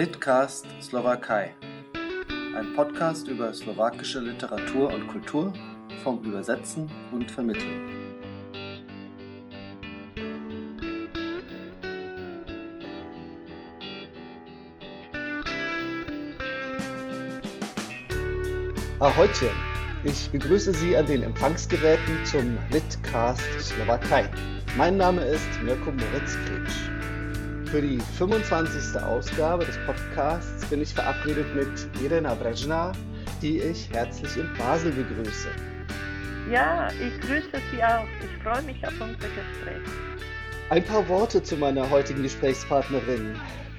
Litcast Slowakei. Ein Podcast über slowakische Literatur und Kultur vom Übersetzen und Vermitteln. Ahojtje! Ich begrüße Sie an den Empfangsgeräten zum Litcast Slowakei. Mein Name ist Mirko Moritz Kretsch. Für die 25. Ausgabe des Podcasts bin ich verabredet mit Irena Brezhna, die ich herzlich in Basel begrüße. Ja, ich grüße Sie auch. Ich freue mich auf unser Gespräch. Ein paar Worte zu meiner heutigen Gesprächspartnerin.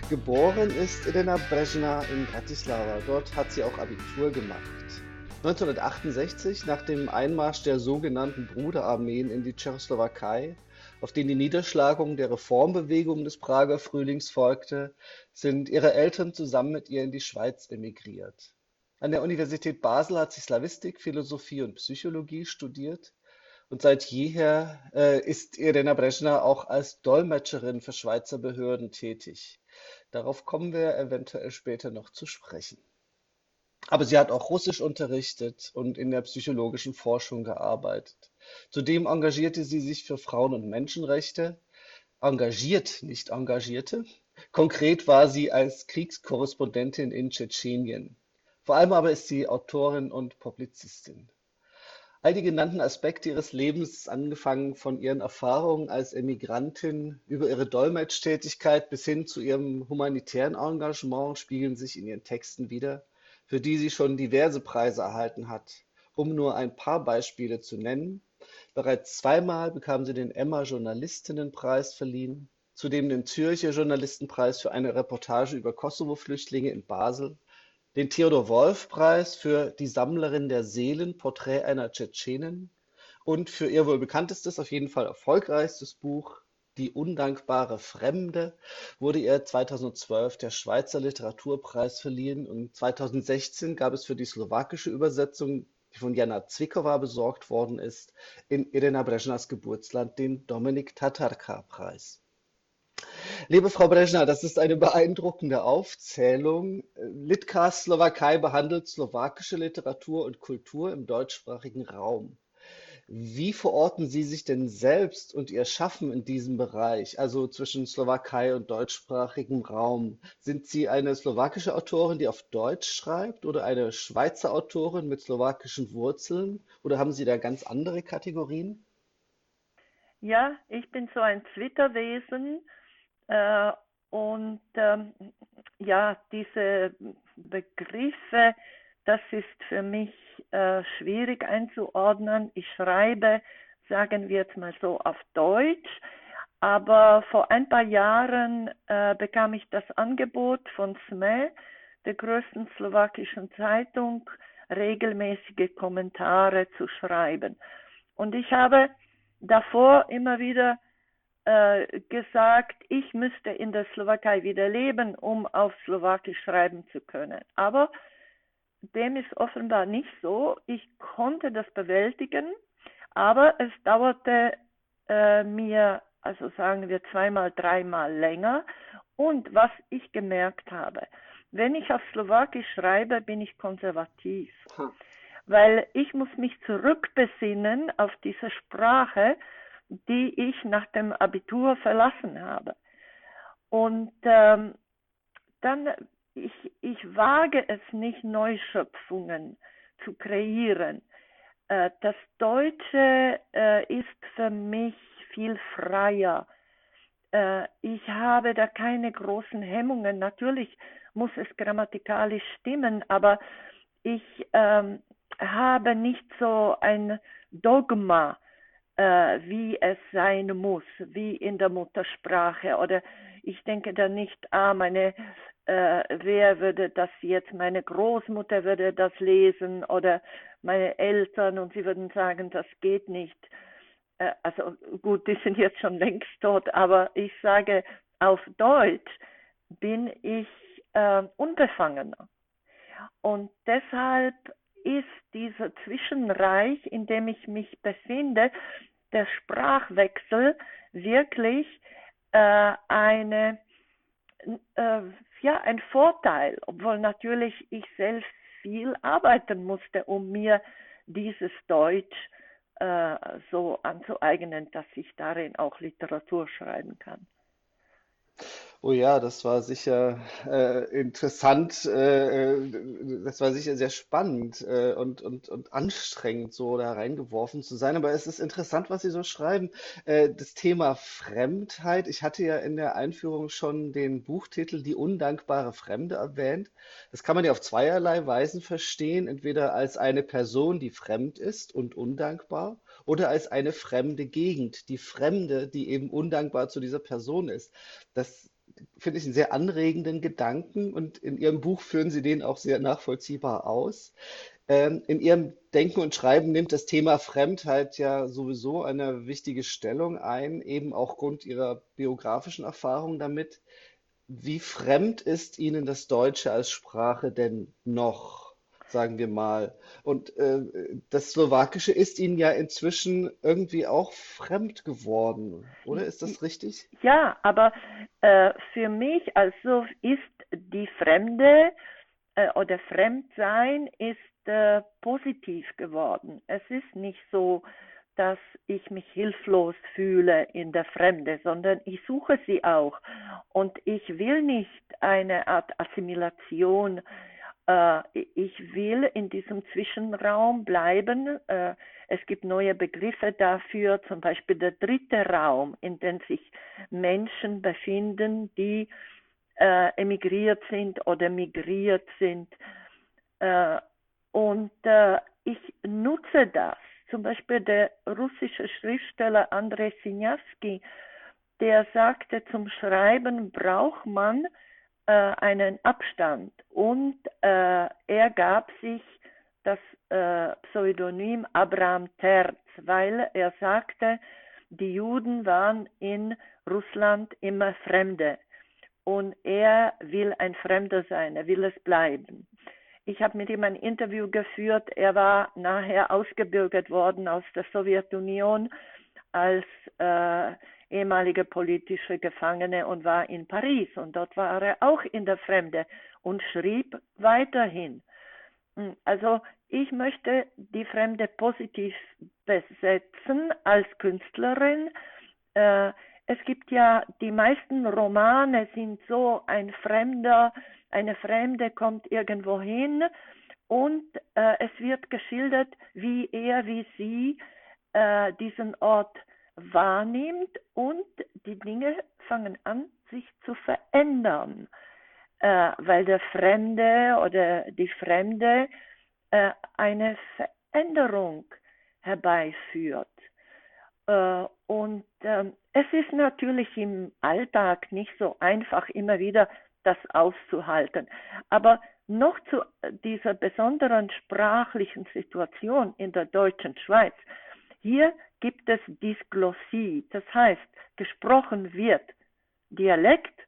Geboren ist Irena Brezhna in Bratislava. Dort hat sie auch Abitur gemacht. 1968, nach dem Einmarsch der sogenannten Bruderarmeen in die Tschechoslowakei, auf den die Niederschlagung der Reformbewegung des Prager Frühlings folgte, sind ihre Eltern zusammen mit ihr in die Schweiz emigriert. An der Universität Basel hat sie Slawistik, Philosophie und Psychologie studiert und seit jeher äh, ist Irena Brezhna auch als Dolmetscherin für Schweizer Behörden tätig. Darauf kommen wir eventuell später noch zu sprechen. Aber sie hat auch Russisch unterrichtet und in der psychologischen Forschung gearbeitet. Zudem engagierte sie sich für Frauen- und Menschenrechte, engagiert, nicht engagierte. Konkret war sie als Kriegskorrespondentin in Tschetschenien. Vor allem aber ist sie Autorin und Publizistin. All die genannten Aspekte ihres Lebens, angefangen von ihren Erfahrungen als Emigrantin über ihre Dolmetschtätigkeit bis hin zu ihrem humanitären Engagement, spiegeln sich in ihren Texten wider, für die sie schon diverse Preise erhalten hat. Um nur ein paar Beispiele zu nennen, Bereits zweimal bekam sie den Emma-Journalistinnenpreis verliehen, zudem den Zürcher Journalistenpreis für eine Reportage über Kosovo-Flüchtlinge in Basel, den Theodor-Wolff-Preis für Die Sammlerin der Seelen, Porträt einer Tschetschenin und für ihr wohl bekanntestes, auf jeden Fall erfolgreichstes Buch Die undankbare Fremde wurde ihr 2012 der Schweizer Literaturpreis verliehen und 2016 gab es für die slowakische Übersetzung die von Jana Zwickova besorgt worden ist, in Irena Brezhnas Geburtsland den Dominik Tatarka-Preis. Liebe Frau Brezhna, das ist eine beeindruckende Aufzählung. Litka Slowakei behandelt slowakische Literatur und Kultur im deutschsprachigen Raum. Wie verorten Sie sich denn selbst und Ihr Schaffen in diesem Bereich, also zwischen Slowakei und deutschsprachigem Raum? Sind Sie eine slowakische Autorin, die auf Deutsch schreibt oder eine Schweizer Autorin mit slowakischen Wurzeln oder haben Sie da ganz andere Kategorien? Ja, ich bin so ein Zwitterwesen äh, und ähm, ja, diese Begriffe, das ist für mich äh, schwierig einzuordnen. Ich schreibe, sagen wir jetzt mal so, auf Deutsch. Aber vor ein paar Jahren äh, bekam ich das Angebot von SME, der größten slowakischen Zeitung, regelmäßige Kommentare zu schreiben. Und ich habe davor immer wieder äh, gesagt, ich müsste in der Slowakei wieder leben, um auf Slowakisch schreiben zu können. Aber dem ist offenbar nicht so. Ich konnte das bewältigen, aber es dauerte äh, mir, also sagen wir zweimal, dreimal länger. Und was ich gemerkt habe, wenn ich auf Slowakisch schreibe, bin ich konservativ. Hm. Weil ich muss mich zurückbesinnen auf diese Sprache, die ich nach dem Abitur verlassen habe. Und ähm, dann ich, ich wage es nicht, Neuschöpfungen zu kreieren. Äh, das Deutsche äh, ist für mich viel freier. Äh, ich habe da keine großen Hemmungen. Natürlich muss es grammatikalisch stimmen, aber ich ähm, habe nicht so ein Dogma, wie es sein muss, wie in der Muttersprache. Oder ich denke da nicht, ah, meine äh, wer würde das jetzt, meine Großmutter würde das lesen oder meine Eltern und sie würden sagen, das geht nicht. Äh, also gut, die sind jetzt schon längst tot, aber ich sage, auf Deutsch bin ich äh, unbefangener. Und deshalb ist dieser Zwischenreich, in dem ich mich befinde, der Sprachwechsel wirklich äh, eine äh, ja ein Vorteil, obwohl natürlich ich selbst viel arbeiten musste, um mir dieses Deutsch äh, so anzueignen, dass ich darin auch Literatur schreiben kann. Oh ja, das war sicher äh, interessant, äh, äh, das war sicher sehr spannend äh, und, und, und anstrengend, so da reingeworfen zu sein. Aber es ist interessant, was Sie so schreiben. Äh, das Thema Fremdheit, ich hatte ja in der Einführung schon den Buchtitel Die undankbare Fremde erwähnt. Das kann man ja auf zweierlei Weisen verstehen, entweder als eine Person, die fremd ist und undankbar, oder als eine fremde Gegend, die Fremde, die eben undankbar zu dieser Person ist. Das finde ich einen sehr anregenden Gedanken und in Ihrem Buch führen Sie den auch sehr nachvollziehbar aus. Ähm, in Ihrem Denken und Schreiben nimmt das Thema Fremdheit ja sowieso eine wichtige Stellung ein, eben auch aufgrund Ihrer biografischen Erfahrung damit. Wie fremd ist Ihnen das Deutsche als Sprache denn noch? Sagen wir mal. Und äh, das Slowakische ist Ihnen ja inzwischen irgendwie auch fremd geworden, oder ist das richtig? Ja, aber äh, für mich also ist die Fremde äh, oder Fremdsein ist äh, positiv geworden. Es ist nicht so, dass ich mich hilflos fühle in der Fremde, sondern ich suche sie auch. Und ich will nicht eine Art Assimilation äh, ich will in diesem Zwischenraum bleiben. Äh, es gibt neue Begriffe dafür, zum Beispiel der dritte Raum, in dem sich Menschen befinden, die äh, emigriert sind oder migriert sind. Und ich nutze das. Zum Beispiel der russische Schriftsteller Andrei Sinjawski, der sagte, zum Schreiben braucht man äh, einen Abstand und äh, er gab sich das äh, Pseudonym Abraham Terz, weil er sagte, die Juden waren in Russland immer Fremde und er will ein Fremder sein, er will es bleiben. Ich habe mit ihm ein Interview geführt. Er war nachher ausgebürgert worden aus der Sowjetunion als äh, ehemalige politische Gefangene und war in Paris und dort war er auch in der Fremde und schrieb weiterhin. Hm, also ich möchte die Fremde positiv besetzen als Künstlerin. Äh, es gibt ja, die meisten Romane sind so, ein Fremder, eine Fremde kommt irgendwo hin und äh, es wird geschildert, wie er, wie sie äh, diesen Ort wahrnimmt und die Dinge fangen an, sich zu verändern, äh, weil der Fremde oder die Fremde äh, eine Veränderung herbeiführt. Äh, und ähm, es ist natürlich im Alltag nicht so einfach, immer wieder das auszuhalten. Aber noch zu dieser besonderen sprachlichen Situation in der deutschen Schweiz. Hier gibt es Dysglossie, das heißt, gesprochen wird Dialekt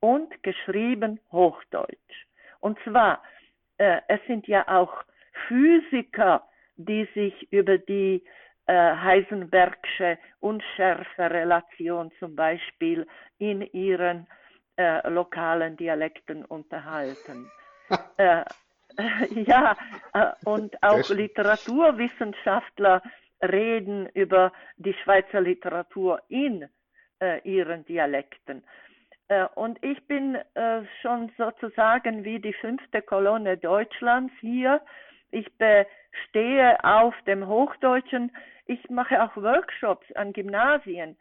und geschrieben Hochdeutsch. Und zwar, äh, es sind ja auch Physiker, die sich über die äh, Heisenbergsche Unschärferelation zum Beispiel in ihren äh, lokalen Dialekten unterhalten. äh, ja, äh, und auch Literaturwissenschaftler reden über die Schweizer Literatur in äh, ihren Dialekten. Äh, und ich bin äh, schon sozusagen wie die fünfte Kolonne Deutschlands hier. Ich bestehe auf dem Hochdeutschen. Ich mache auch Workshops an Gymnasien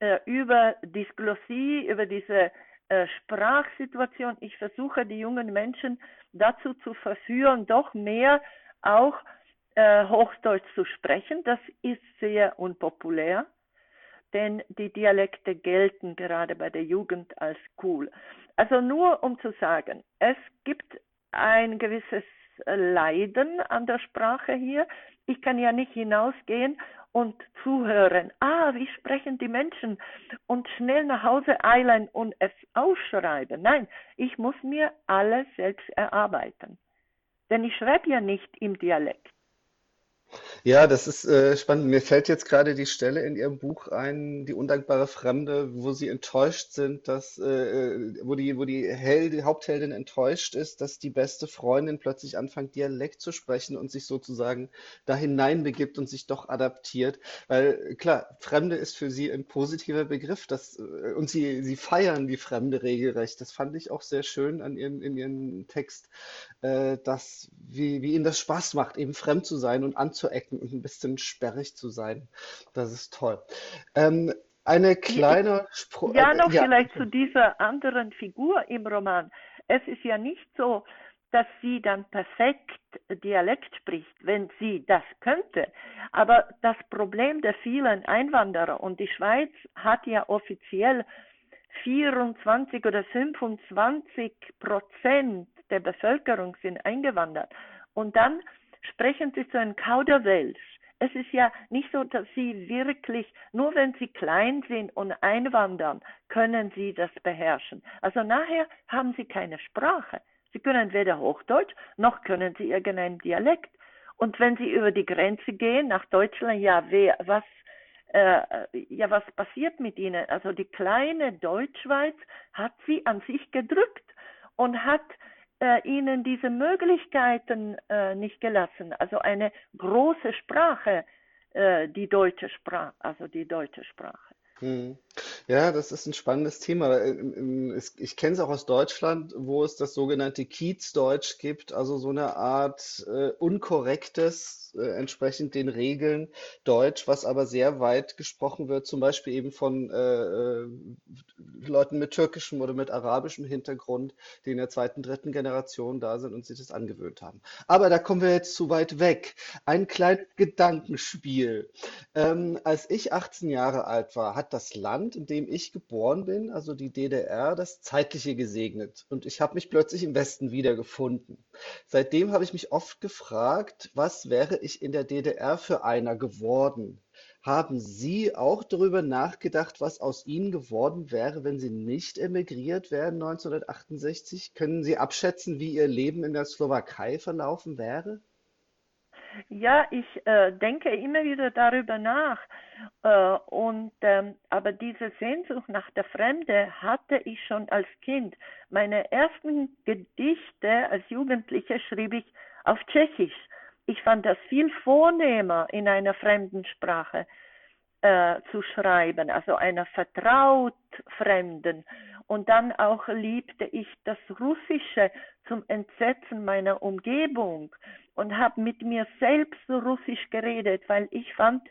äh, über Dysglossie, über diese äh, Sprachsituation. Ich versuche die jungen Menschen dazu zu verführen, doch mehr auch äh, Hochdeutsch zu sprechen. Das ist sehr unpopulär, denn die Dialekte gelten gerade bei der Jugend als cool. Also nur um zu sagen, es gibt ein gewisses Leiden an der Sprache hier. Ich kann ja nicht hinausgehen und zuhören. Ah, wie sprechen die Menschen? Und schnell nach Hause eilen und es aufschreiben. Nein, ich muss mir alles selbst erarbeiten. Denn ich schreibe ja nicht im Dialekt. Ja, das ist äh, spannend. Mir fällt jetzt gerade die Stelle in Ihrem Buch ein, Die undankbare Fremde, wo Sie enttäuscht sind, dass, äh, äh, wo die, wo die, Held, Hauptheldin enttäuscht ist, dass die beste Freundin plötzlich anfängt, Dialekt zu sprechen und sich sozusagen da hineinbegibt und sich doch adaptiert. Weil klar, Fremde ist für Sie ein positiver Begriff, das, äh, und Sie, Sie feiern die Fremde regelrecht. Das fand ich auch sehr schön an Ihren, in Ihrem Text, äh, dass, wie, wie Ihnen das Spaß macht, eben fremd zu sein und anzuecken und ein bisschen sperrig zu sein. Das ist toll. Ähm, eine kleine Spruch. Ja, noch ja. vielleicht zu dieser anderen Figur im Roman. Es ist ja nicht so, dass sie dann perfekt Dialekt spricht, wenn sie das könnte. Aber das Problem der vielen Einwanderer und die Schweiz hat ja offiziell 24 oder 25 Prozent der Bevölkerung sind eingewandert. Und dann sprechen sie so ein Kauderwelsch. Es ist ja nicht so, dass sie wirklich, nur wenn sie klein sind und einwandern, können sie das beherrschen. Also nachher haben sie keine Sprache. Sie können weder Hochdeutsch, noch können sie irgendeinen Dialekt. Und wenn sie über die Grenze gehen nach Deutschland, ja, wer, was, äh, ja, was passiert mit ihnen? Also die kleine Deutschschweiz hat sie an sich gedrückt und hat äh, ihnen diese Möglichkeiten äh, nicht gelassen. Also eine große Sprache, äh, die deutsche Sprache, also die deutsche Sprache. Hm. Ja, das ist ein spannendes Thema. Äh, ich kenne es auch aus Deutschland, wo es das sogenannte Kiezdeutsch gibt, also so eine Art äh, unkorrektes, äh, entsprechend den Regeln Deutsch, was aber sehr weit gesprochen wird, zum Beispiel eben von äh, äh Leuten mit türkischem oder mit arabischem Hintergrund, die in der zweiten, dritten Generation da sind und sich das angewöhnt haben. Aber da kommen wir jetzt zu weit weg. Ein kleines Gedankenspiel. Ähm, als ich 18 Jahre alt war, das Land, in dem ich geboren bin, also die DDR, das Zeitliche gesegnet. Und ich habe mich plötzlich im Westen wiedergefunden. Seitdem habe ich mich oft gefragt, was wäre ich in der DDR für einer geworden? Haben Sie auch darüber nachgedacht, was aus Ihnen geworden wäre, wenn Sie nicht emigriert wären 1968? Können Sie abschätzen, wie Ihr Leben in der Slowakei verlaufen wäre? Ja, ich äh, denke immer wieder darüber nach. Äh, und ähm, aber diese Sehnsucht nach der Fremde hatte ich schon als Kind. Meine ersten Gedichte als Jugendliche schrieb ich auf Tschechisch. Ich fand das viel vornehmer in einer fremden Sprache äh, zu schreiben, also einer vertraut Fremden. Und dann auch liebte ich das Russische zum Entsetzen meiner Umgebung und habe mit mir selbst so Russisch geredet, weil ich fand,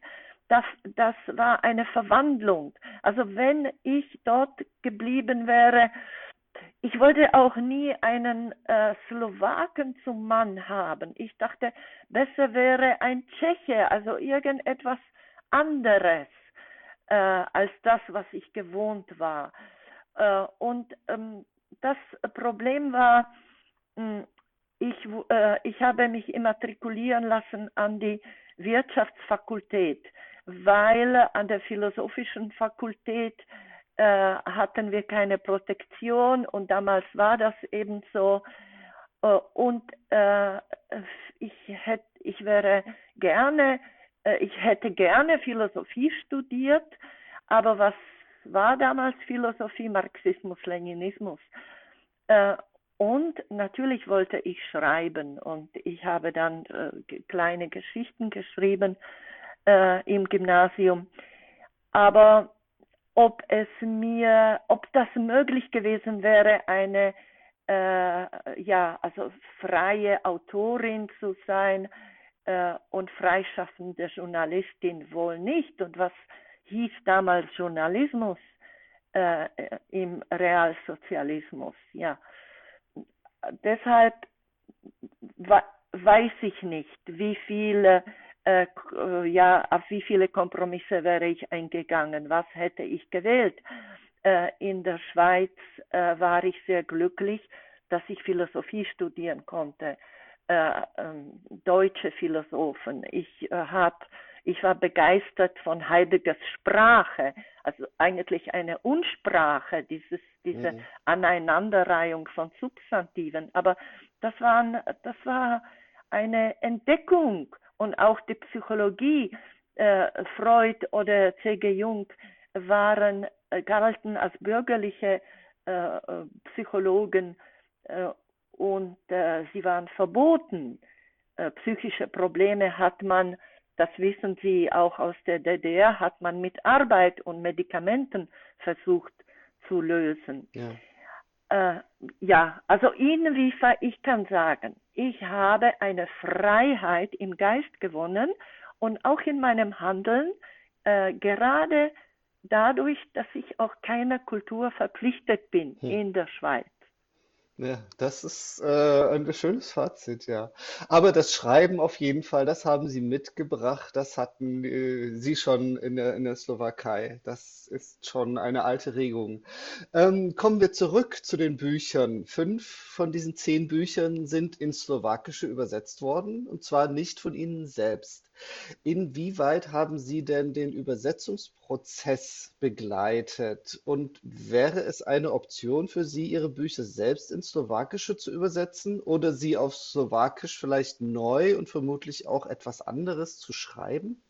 das, das war eine Verwandlung. Also wenn ich dort geblieben wäre, ich wollte auch nie einen äh, Slowaken zum Mann haben. Ich dachte, besser wäre ein Tscheche, also irgendetwas anderes äh, als das, was ich gewohnt war. Äh, und ähm, das Problem war, hm, ich, äh, ich habe mich immatrikulieren lassen an die Wirtschaftsfakultät, weil an der philosophischen Fakultät äh, hatten wir keine Protektion und damals war das eben so. Äh, und äh, ich, hätte, ich wäre gerne, äh, ich hätte gerne Philosophie studiert, aber was war damals Philosophie, Marxismus, Leninismus? Äh, und natürlich wollte ich schreiben und ich habe dann äh, kleine Geschichten geschrieben äh, im Gymnasium. Aber ob es mir, ob das möglich gewesen wäre, eine äh, ja, also freie Autorin zu sein äh, und freischaffende Journalistin wohl nicht. Und was hieß damals Journalismus äh, im Realsozialismus? Ja deshalb weiß ich nicht, wie viele äh, ja, auf wie viele Kompromisse wäre ich eingegangen, was hätte ich gewählt. Äh, in der Schweiz äh, war ich sehr glücklich, dass ich Philosophie studieren konnte, äh, ähm, deutsche Philosophen. Ich äh, habe ich war begeistert von Heideggers Sprache, also eigentlich eine Unsprache, dieses, diese mhm. Aneinanderreihung von Substantiven. Aber das, waren, das war eine Entdeckung und auch die Psychologie, äh, Freud oder C.G. Jung waren, äh, galten als bürgerliche äh, äh Psychologen äh, und äh, sie waren verboten. psychische Probleme hat man, das wissen Sie auch aus der DDR, hat man mit Arbeit und Medikamenten versucht zu lösen. Ja. Äh, ja, also inwiefern ich kann sagen, ich habe eine Freiheit im Geist gewonnen und auch in meinem Handeln, äh, gerade dadurch, dass ich auch keiner Kultur verpflichtet bin hm. in der Schweiz. Ja, das ist äh, ein schönes Fazit, ja. Aber das Schreiben auf jeden Fall, das haben Sie mitgebracht, das hatten äh, Sie schon in der, in der Slowakei. Das ist schon eine alte Regung. Ähm, kommen wir zurück zu den Büchern. Fünf von diesen zehn Büchern sind ins Slowakische übersetzt worden, und zwar nicht von Ihnen selbst. Inwieweit haben Sie denn den Übersetzungsprozess begleitet? Und wäre es eine Option für Sie, Ihre Bücher selbst ins Slowakische zu übersetzen oder sie auf Slowakisch vielleicht neu und vermutlich auch etwas anderes zu schreiben?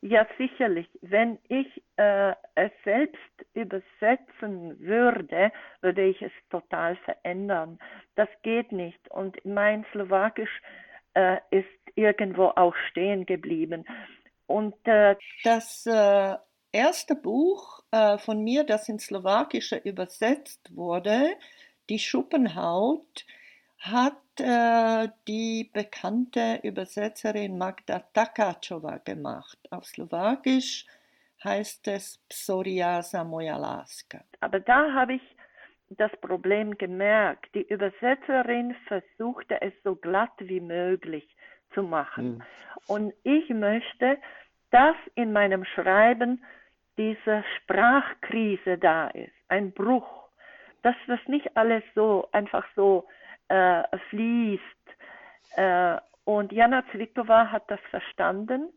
Ja, sicherlich. Wenn ich äh, es selbst übersetzen würde, würde ich es total verändern. Das geht nicht. Und mein Slowakisch äh, ist irgendwo auch stehen geblieben. Und äh, das äh, erste Buch äh, von mir, das ins Slowakische übersetzt wurde, Die Schuppenhaut, hat äh, die bekannte Übersetzerin Magda Takačová gemacht. Auf Slowakisch heißt es Psoriasa moja láska. Aber da habe ich das Problem gemerkt. Die Übersetzerin versuchte es so glatt wie möglich zu machen. Mhm. Und ich möchte, dass in meinem Schreiben diese Sprachkrise da ist, ein Bruch, dass das nicht alles so einfach so äh, fließt. Äh, und Jana Zwickova hat das verstanden.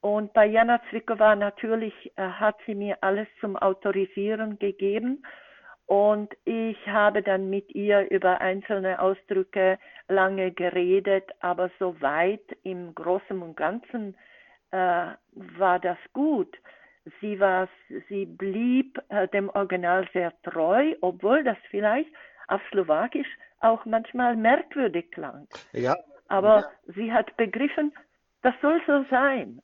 Und bei Jana Zwickova natürlich äh, hat sie mir alles zum Autorisieren gegeben. Und ich habe dann mit ihr über einzelne Ausdrücke lange geredet, aber soweit im Großen und Ganzen äh, war das gut. Sie war, sie blieb äh, dem Original sehr treu, obwohl das vielleicht auf Slowakisch auch manchmal merkwürdig klang. Ja. Aber ja. sie hat begriffen, das soll so sein.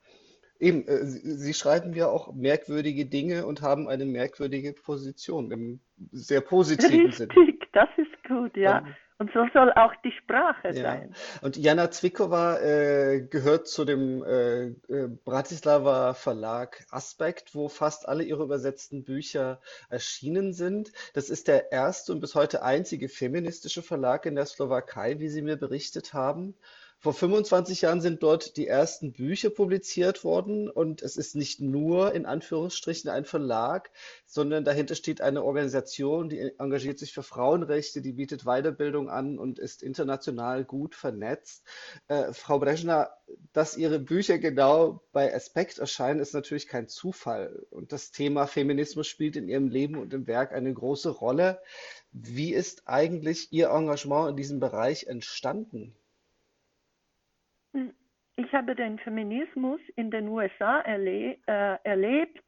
Eben, äh, Sie schreiben ja auch merkwürdige Dinge und haben eine merkwürdige Position im sehr positiven Sinne. Richtig, das ist gut, ja. Dann, und so soll auch die Sprache ja. sein. Und Jana Zwickova äh, gehört zu dem äh, äh, Bratislava Verlag Aspekt, wo fast alle ihre übersetzten Bücher erschienen sind. Das ist der erste und bis heute einzige feministische Verlag in der Slowakei, wie Sie mir berichtet haben. Vor 25 Jahren sind dort die ersten Bücher publiziert worden und es ist nicht nur in Anführungsstrichen ein Verlag, sondern dahinter steht eine Organisation, die engagiert sich für Frauenrechte, die bietet Weiterbildung an und ist international gut vernetzt. Äh, Frau Brezhna, dass Ihre Bücher genau bei Aspekt erscheinen, ist natürlich kein Zufall. Und das Thema Feminismus spielt in Ihrem Leben und im Werk eine große Rolle. Wie ist eigentlich Ihr Engagement in diesem Bereich entstanden? Ich habe den Feminismus in den USA erle äh, erlebt,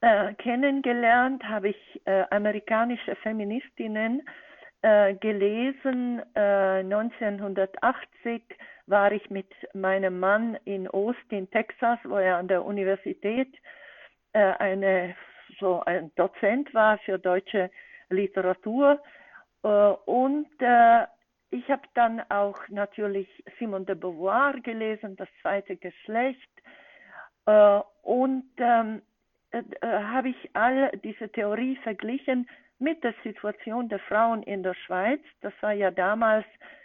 äh, kennengelernt, habe ich äh, amerikanische Feministinnen äh, gelesen. 1980 äh, war ich mit meinem Mann in Austin, Texas, wo er an der Universität äh, eine, so ein Dozent war für deutsche Literatur. und ich habe dann auch natürlich Simone de Beauvoir gelesen, das zweite Geschlecht. Äh, und ähm, äh, äh, habe ich all diese Theorie verglichen mit der Situation der Frauen in der Schweiz. Das war ja damals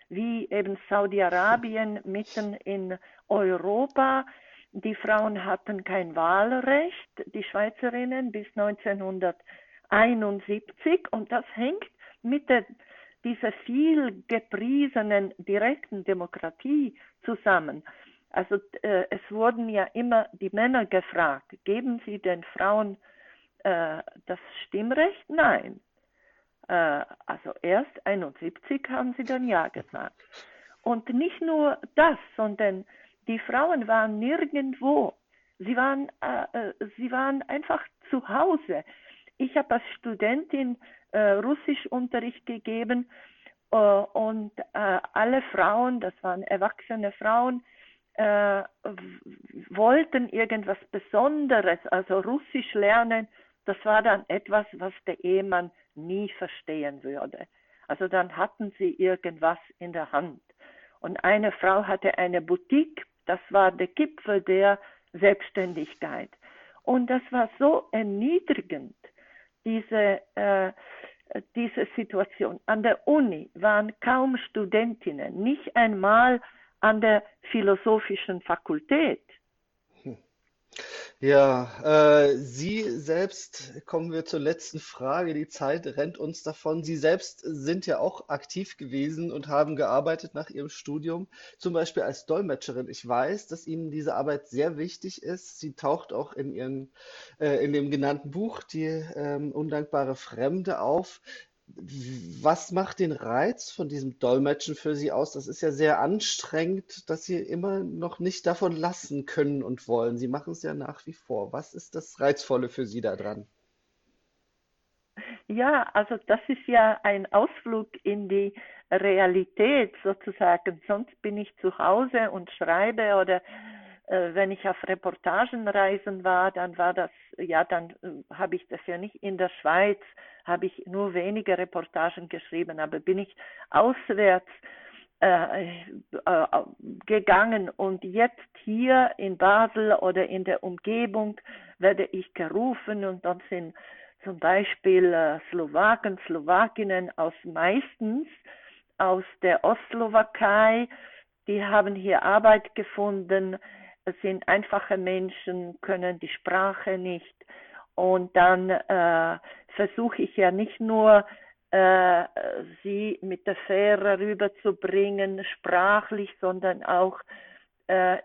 wie eben Saudi-Arabien mitten in Europa. Die Frauen hatten kein Wahlrecht, die Schweizerinnen bis 1971 und das hängt mit der dieser viel gepriesenen direkten Demokratie zusammen. Also äh, es wurden ja immer die Männer gefragt, geben Sie den Frauen äh, das Stimmrecht? Nein. Äh, also erst 71 haben sie dann ja gesagt. Und nicht nur das, sondern die Frauen waren nirgendwo. Sie waren, äh, äh sie waren einfach zu Hause. Ich habe als Studentin äh, Russischunterricht gegeben äh, und äh, alle Frauen, das waren erwachsene Frauen, äh, wollten irgendwas Besonderes, also Russisch lernen. Das war dann etwas, was der Ehemann nie verstehen würde. Also dann hatten sie irgendwas in der Hand. Und eine Frau hatte eine Boutique, das war der Gipfel der Selbstständigkeit. Und das war so erniedrigend, diese, äh, diese Situation. An der Uni waren kaum Studentinnen, nicht einmal an der philosophischen Fakultät. Ja, äh, Sie selbst, kommen wir zur letzten Frage. Die Zeit rennt uns davon. Sie selbst sind ja auch aktiv gewesen und haben gearbeitet nach Ihrem Studium, zum Beispiel als Dolmetscherin. Ich weiß, dass Ihnen diese Arbeit sehr wichtig ist. Sie taucht auch in Ihren, äh, in dem genannten Buch, Die ähm, undankbare Fremde, auf. Was macht den Reiz von diesem Dolmetschen für Sie aus? Das ist ja sehr anstrengend, dass Sie immer noch nicht davon lassen können und wollen. Sie machen es ja nach wie vor. Was ist das Reizvolle für Sie daran? Ja, also das ist ja ein Ausflug in die Realität sozusagen. Sonst bin ich zu Hause und schreibe oder äh, wenn ich auf Reportagenreisen war, dann war das, ja, dann äh, habe ich das ja nicht in der Schweiz, habe ich nur wenige Reportagen geschrieben, aber bin ich auswärts äh, äh, gegangen und jetzt hier in Basel oder in der Umgebung werde ich gerufen und dann sind zum Beispiel äh, Slowaken, Slowakinnen aus meistens aus der Ostslowakei, die haben hier Arbeit gefunden, sind einfache Menschen, können die Sprache nicht. Und dann äh, versuche ich ja nicht nur, äh, sie mit der Fähre rüberzubringen, sprachlich, sondern auch, äh,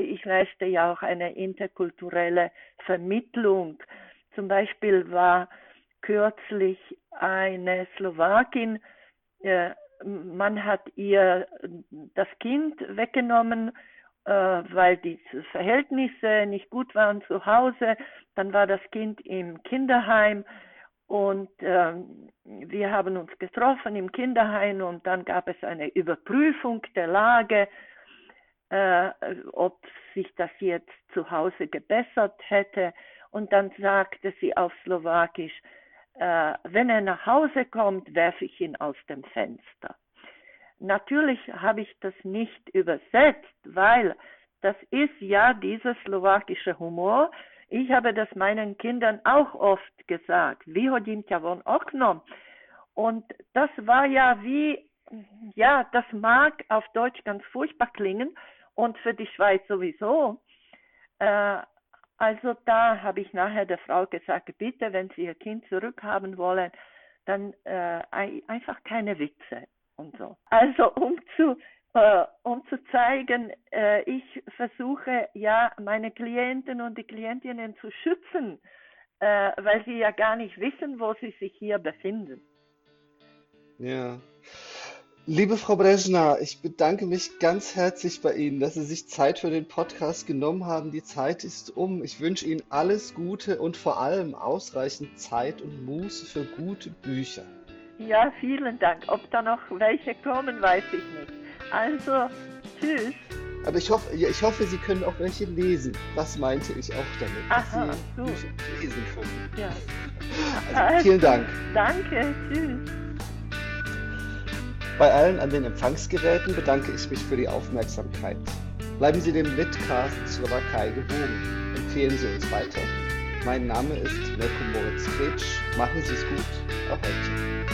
ich leiste ja auch eine interkulturelle Vermittlung. Zum Beispiel war kürzlich eine Slowakin, äh, man hat ihr das Kind weggenommen, weil die Verhältnisse nicht gut waren zu Hause. Dann war das Kind im Kinderheim und äh, wir haben uns getroffen im Kinderheim und dann gab es eine Überprüfung der Lage, äh, ob sich das jetzt zu Hause gebessert hätte. Und dann sagte sie auf Slowakisch, äh, wenn er nach Hause kommt, werfe ich ihn aus dem Fenster. Natürlich habe ich das nicht übersetzt, weil das ist ja dieser slowakische Humor. Ich habe das meinen Kindern auch oft gesagt. Wie hodím ťa von oknom. Und das war ja wie, ja, das mag auf Deutsch ganz furchtbar klingen und für die Schweiz sowieso. Äh, also da habe ich nachher der Frau gesagt, bitte, wenn Sie Ihr Kind zurückhaben wollen, dann äh, einfach keine Witze und so. Also um zu äh, um zu zeigen, äh, ich versuche ja meine Klienten und die Klientinnen zu schützen, äh, weil sie ja gar nicht wissen, wo sie sich hier befinden. Ja. Liebe Frau Brezhna, ich bedanke mich ganz herzlich bei Ihnen, dass Sie sich Zeit für den Podcast genommen haben. Die Zeit ist um. Ich wünsche Ihnen alles Gute und vor allem ausreichend Zeit und Muße für gute Bücher. Ja, vielen Dank. Ob da noch welche kommen, weiß ich nicht. Also, tschüss. Aber ich hoffe, ich hoffe, Sie können auch welche lesen. Das meinte ich auch damit. Aha, dass Sie so. lesen können. Ja. Also, vielen Dank. Danke, tschüss. Bei allen an den Empfangsgeräten bedanke ich mich für die Aufmerksamkeit. Bleiben Sie dem Litcast Slowakei gewogen. Empfehlen Sie uns weiter. Mein Name ist Mirko Moritz Kretsch. Machen Sie es gut. Auch heute.